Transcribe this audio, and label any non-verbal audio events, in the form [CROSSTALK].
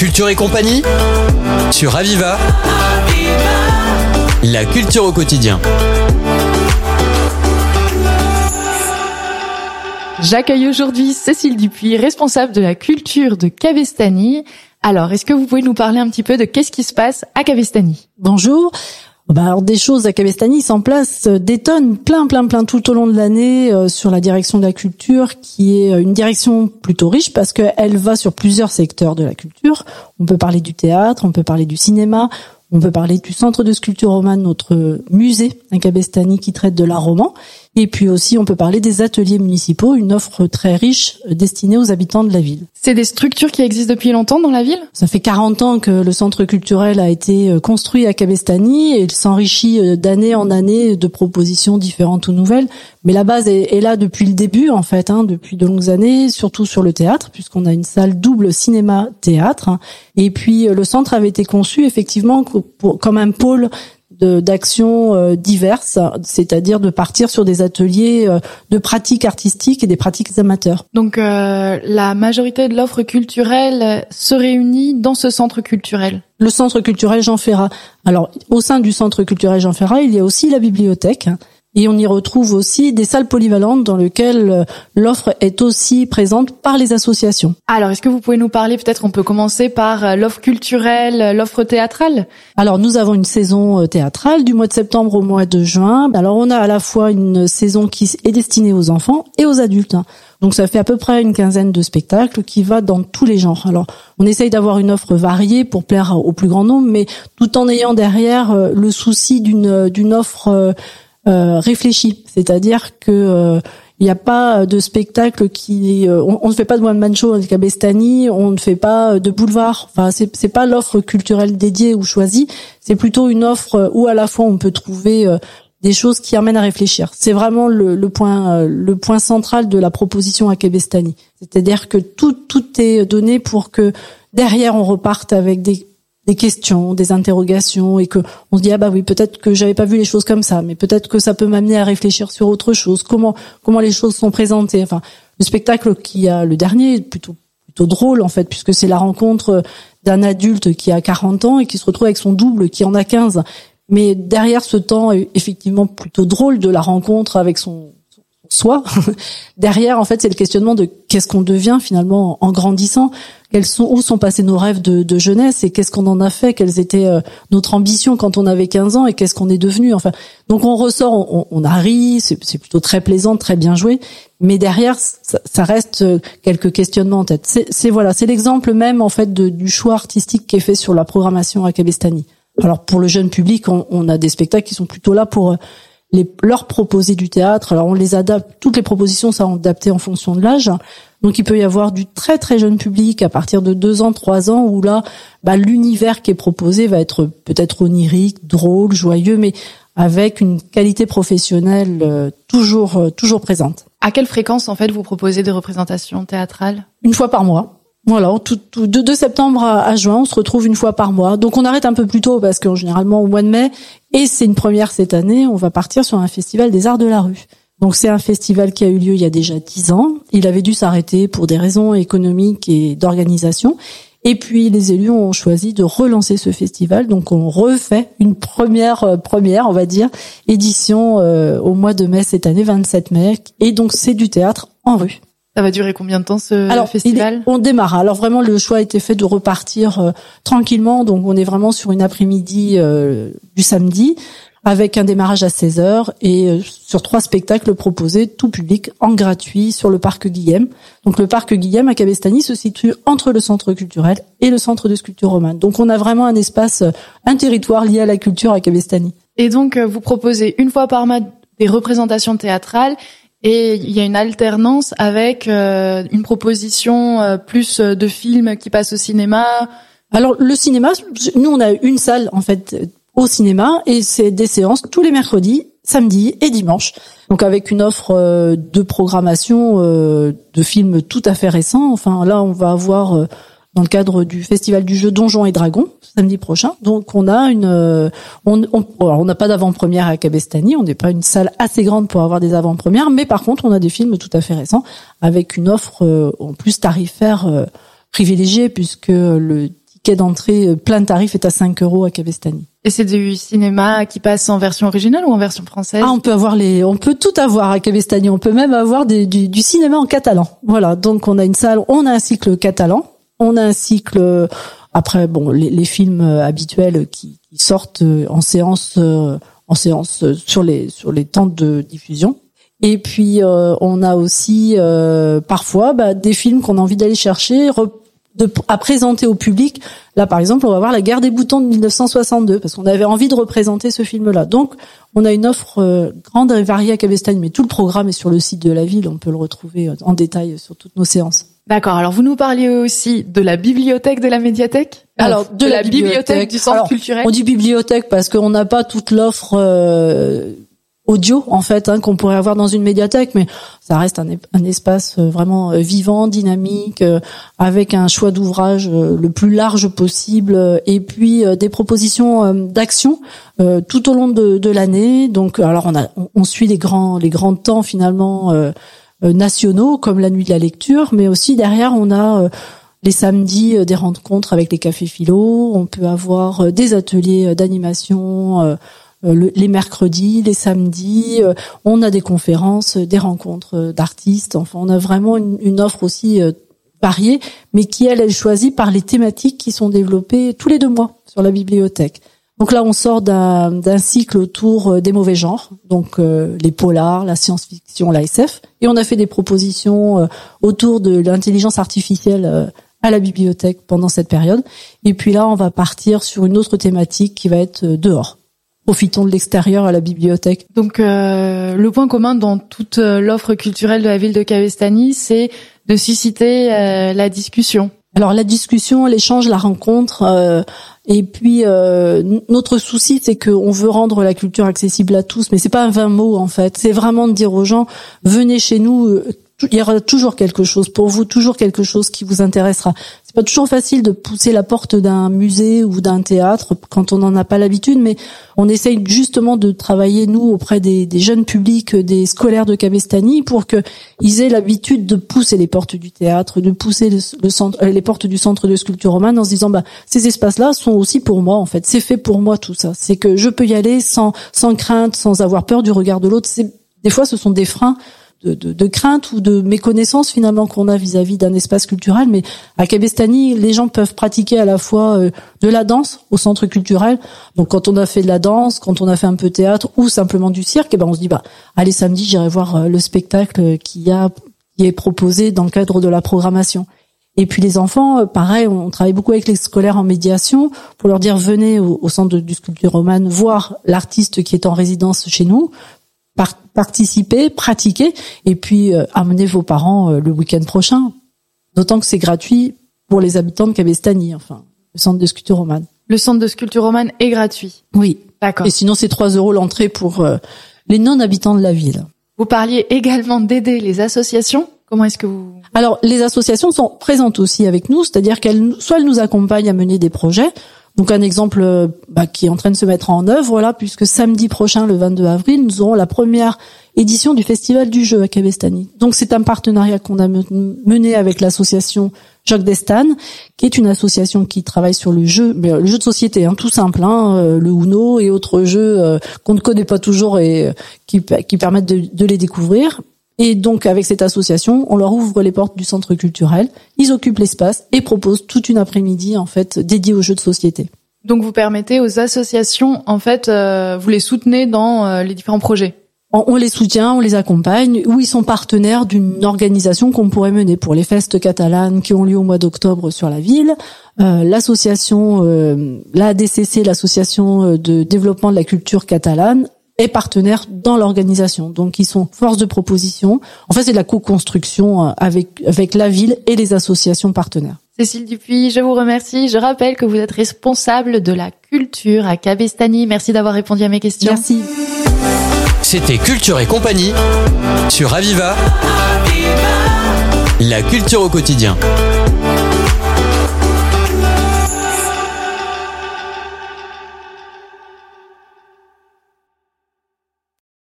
Culture et compagnie sur Aviva. La culture au quotidien. J'accueille aujourd'hui Cécile Dupuis, responsable de la culture de Cavestani. Alors, est-ce que vous pouvez nous parler un petit peu de qu'est-ce qui se passe à Cavestani? Bonjour. Bah alors des choses à Cavestani s'en place euh, des tonnes, plein, plein, plein tout au long de l'année euh, sur la direction de la culture, qui est euh, une direction plutôt riche parce qu'elle va sur plusieurs secteurs de la culture. On peut parler du théâtre, on peut parler du cinéma, on peut parler du centre de sculpture romane, notre musée à Cabestany qui traite de l'art roman. Et puis aussi, on peut parler des ateliers municipaux, une offre très riche euh, destinée aux habitants de la ville. C'est des structures qui existent depuis longtemps dans la ville? Ça fait 40 ans que le centre culturel a été euh, construit à Cabestany et il s'enrichit euh, d'année en année de propositions différentes ou nouvelles. Mais la base est, là depuis le début, en fait, hein, depuis de longues années, surtout sur le théâtre, puisqu'on a une salle double cinéma-théâtre. Et puis, le centre avait été conçu effectivement comme un pôle d'actions euh, diverses, c'est-à-dire de partir sur des ateliers euh, de pratiques artistiques et des pratiques amateurs. Donc euh, la majorité de l'offre culturelle se réunit dans ce centre culturel. Le centre culturel Jean Ferrat. Alors au sein du centre culturel Jean Ferrat, il y a aussi la bibliothèque et on y retrouve aussi des salles polyvalentes dans lesquelles euh, l'offre est aussi présente par les associations. Alors, est-ce que vous pouvez nous parler, peut-être on peut commencer par euh, l'offre culturelle, euh, l'offre théâtrale? Alors, nous avons une saison théâtrale du mois de septembre au mois de juin. Alors, on a à la fois une saison qui est destinée aux enfants et aux adultes. Donc ça fait à peu près une quinzaine de spectacles qui va dans tous les genres. Alors on essaye d'avoir une offre variée pour plaire au plus grand nombre, mais tout en ayant derrière le souci d'une d'une offre réfléchi, c'est-à-dire que euh, n'y a pas de spectacle qui euh, on, ne fait pas de one man show avec Abestani, on ne fait pas de boulevard. Enfin, c'est c'est pas l'offre culturelle dédiée ou choisie, c'est plutôt une offre où à la fois on peut trouver des choses qui amènent à réfléchir. C'est vraiment le, le point le point central de la proposition à Kebestani. C'est-à-dire que tout tout est donné pour que derrière on reparte avec des des questions, des interrogations et que on se dit ah bah oui peut-être que j'avais pas vu les choses comme ça, mais peut-être que ça peut m'amener à réfléchir sur autre chose. Comment comment les choses sont présentées. Enfin le spectacle qui a le dernier est plutôt plutôt drôle en fait puisque c'est la rencontre d'un adulte qui a 40 ans et qui se retrouve avec son double qui en a 15. Mais derrière ce temps effectivement plutôt drôle de la rencontre avec son soi. [LAUGHS] Derrière, en fait, c'est le questionnement de qu'est-ce qu'on devient finalement en grandissant. Quels sont où sont passés nos rêves de, jeunesse et qu'est-ce qu'on en a fait? Quelles étaient euh, notre ambition quand on avait 15 ans et qu'est-ce qu'on est devenu? Enfin, donc on ressort, on, on a ri, c'est plutôt très plaisant, très bien joué, mais derrière, ça, reste euh, quelques questionnements en tête. C'est voilà, c'est l'exemple même en fait du choix artistique qui est fait sur la programmation à Kabestani. Alors pour le jeune public, on, on a des spectacles qui sont plutôt là pour euh, les, leur proposer du théâtre. Alors on les adapte, toutes les propositions sont adaptées en fonction de l'âge. Donc il peut y avoir du très très jeune public à partir de deux ans, trois ans, où là, bah, l'univers qui est proposé va être peut-être onirique, drôle, joyeux, mais avec une qualité professionnelle euh, toujours euh, toujours présente. À quelle fréquence en fait vous proposez des représentations théâtrales? Une fois par mois. Voilà, de, de septembre à, juin, on se retrouve une fois par mois. Donc on arrête un peu plus tôt parce que généralement au mois de mai, et c'est une première cette année, on va partir sur un festival des arts de la rue. Donc c'est un festival qui a eu lieu il y a déjà dix ans. Il avait dû s'arrêter pour des raisons économiques et d'organisation. Et puis les élus ont choisi de relancer ce festival. Donc on refait une première euh, première, on va dire, édition euh, au mois de mai cette année, 27 mai. Et donc c'est du théâtre en rue. Ça va durer combien de temps ce Alors, festival? On démarre. Alors vraiment, le choix a été fait de repartir euh, tranquillement. Donc on est vraiment sur une après-midi euh, du samedi avec un démarrage à 16h et euh, sur trois spectacles proposés, tout public, en gratuit, sur le parc Guillaume. Donc le parc Guillaume à Cabestany se situe entre le centre culturel et le centre de sculpture romane. Donc on a vraiment un espace, un territoire lié à la culture à Cabestany. Et donc vous proposez une fois par mois des représentations théâtrales et il y a une alternance avec euh, une proposition euh, plus de films qui passent au cinéma. Alors le cinéma, nous on a une salle en fait au cinéma et c'est des séances tous les mercredis, samedis et dimanches. Donc avec une offre euh, de programmation de films tout à fait récents. Enfin là on va avoir dans le cadre du festival du jeu Donjons et Dragons samedi prochain. Donc on a une, euh, on on n'a pas d'avant-première à Cabestany, on n'est pas une salle assez grande pour avoir des avant-premières, mais par contre on a des films tout à fait récents avec une offre euh, en plus tarifaire euh, privilégiée puisque le ticket d'entrée plein tarif est à 5 euros à Cabestany. Et c'est du cinéma qui passe en version originale ou en version française? Ah, on peut avoir les, on peut tout avoir à Cabestany. On peut même avoir du, du, cinéma en catalan. Voilà. Donc on a une salle, on a un cycle catalan, on a un cycle après bon les, films habituels qui, sortent en séance en séance sur les sur les temps de diffusion. Et puis euh, on a aussi euh, parfois bah, des films qu'on a envie d'aller chercher à présenter au public. Là par exemple, on va voir La Guerre des boutons de 1962 parce qu'on avait envie de représenter ce film-là. Donc on a une offre euh, grande et variée à Cabestagne, mais tout le programme est sur le site de la ville. On peut le retrouver en détail sur toutes nos séances. D'accord. Alors vous nous parliez aussi de la bibliothèque de la médiathèque. Alors de, la, bibliothèque, du centre culturel. On dit bibliothèque parce qu'on n'a pas toute l'offre audio en fait hein, qu'on pourrait avoir dans une médiathèque, mais ça reste un, un espace euh, vraiment euh, vivant, dynamique, euh, avec un choix d'ouvrage le plus large possible, et puis des propositions d'action tout au long de, de l'année. Donc, alors on a, on, suit les grands, les grands temps finalement nationaux comme la nuit de la lecture, mais aussi derrière on a les samedis des rencontres avec les cafés philo, on peut avoir des ateliers d'animation euh, les mercredis, les samedis, euh, on a des conférences, des rencontres d'artistes. Enfin, on a vraiment une, offre aussi euh, variée, mais qui elle est choisie par les thématiques qui sont développées tous les deux mois sur la bibliothèque. Donc là, on sort d'un cycle autour des mauvais genres, donc les polars, la science-fiction, la SF, et on a fait des propositions autour de l'intelligence artificielle à la bibliothèque pendant cette période. Et puis là, on va partir sur une autre thématique qui va être dehors profitons de l'extérieur à la bibliothèque. Donc euh, le point commun dans toute euh, l'offre culturelle de la ville de Cavestani, c'est de susciter euh, la discussion. Alors la discussion, l'échange, la rencontre, et puis notre souci, c'est qu'on veut rendre la culture accessible à tous, mais c'est pas un vain mot en fait. C'est vraiment de dire aux gens venez chez nous il y aura toujours quelque chose pour vous, toujours quelque chose qui vous intéressera. C'est pas toujours facile de pousser la porte d'un musée ou d'un théâtre quand on n'en a pas l'habitude, mais on essaye justement de travailler nous auprès des, jeunes publics, des scolaires de Cabestany, pour que ils aient l'habitude de pousser les portes du théâtre, de pousser euh, les portes du centre de sculpture romane en se disant bah ces espaces-là sont aussi pour moi en fait. C'est fait pour moi tout ça. C'est que je peux y aller sans crainte, sans avoir peur du regard de l'autre. Des fois ce sont des freins de, de, de, crainte ou de méconnaissance finalement qu'on a vis-à-vis d'un espace culturel. Mais à Cabestany, les gens peuvent pratiquer à la fois euh, de la danse au centre culturel. Donc quand on a fait de la danse, quand on a fait un peu de théâtre ou simplement du cirque, et eh ben on se dit bah allez samedi j'irai voir euh, le spectacle qui a qui est proposé dans le cadre de la programmation. Et puis les enfants, euh, pareil, on travaille beaucoup avec les scolaires en médiation pour leur dire venez au, au centre du sculpture romane voir l'artiste qui est en résidence chez nous participer, pratiquer, et puis euh, amener vos parents euh, le week-end prochain. D'autant que c'est gratuit pour les habitants de Cabestany, enfin, le centre de sculpture romane. Le centre de sculpture romane est gratuit. Oui. D'accord. Et sinon, c'est 3 euros l'entrée pour euh, les non-habitants de la ville. Vous parliez également d'aider les associations. Comment est-ce que vous Alors, les associations sont présentes aussi avec nous, c'est-à-dire qu'elles soit elles nous accompagnent à mener des projets, donc un exemple euh, bah, qui est en train de se mettre en œuvre là, puisque samedi prochain, le 22 avril, nous aurons la première édition du Festival du jeu à Cabestany. Donc c'est un partenariat qu'on a mené avec l'association Jacques Destan, qui est une association qui travaille sur le jeu, euh, le jeu de société, hein, tout simple, hein, euh, le Uno et autres jeux qu'on ne connaît pas toujours et qui, permettent de les découvrir. Et donc, avec cette association, on leur ouvre les portes du centre culturel, ils occupent l'espace et proposent toute une après-midi, en fait, dédiée aux jeux de société. Donc, vous permettez aux associations, en fait, euh, vous les soutenez dans euh, les différents projets? On, les soutient, on les accompagne, ou ils sont partenaires d'une organisation qu'on pourrait mener pour les festes catalanes qui ont lieu au mois d'octobre sur la ville. Euh, l'association, la DCC, l'association de développement de la culture catalane, et partenaires dans l'organisation. Donc ils sont force de proposition. En fait, c'est de la co-construction euh, avec avec la ville et les associations partenaires. Cécile Dupuis, je vous remercie. Je rappelle que vous êtes responsable de la culture à Cabestany. Merci d'avoir répondu à mes questions. Merci. C'était Culture et compagnie sur Aviva. La culture au quotidien.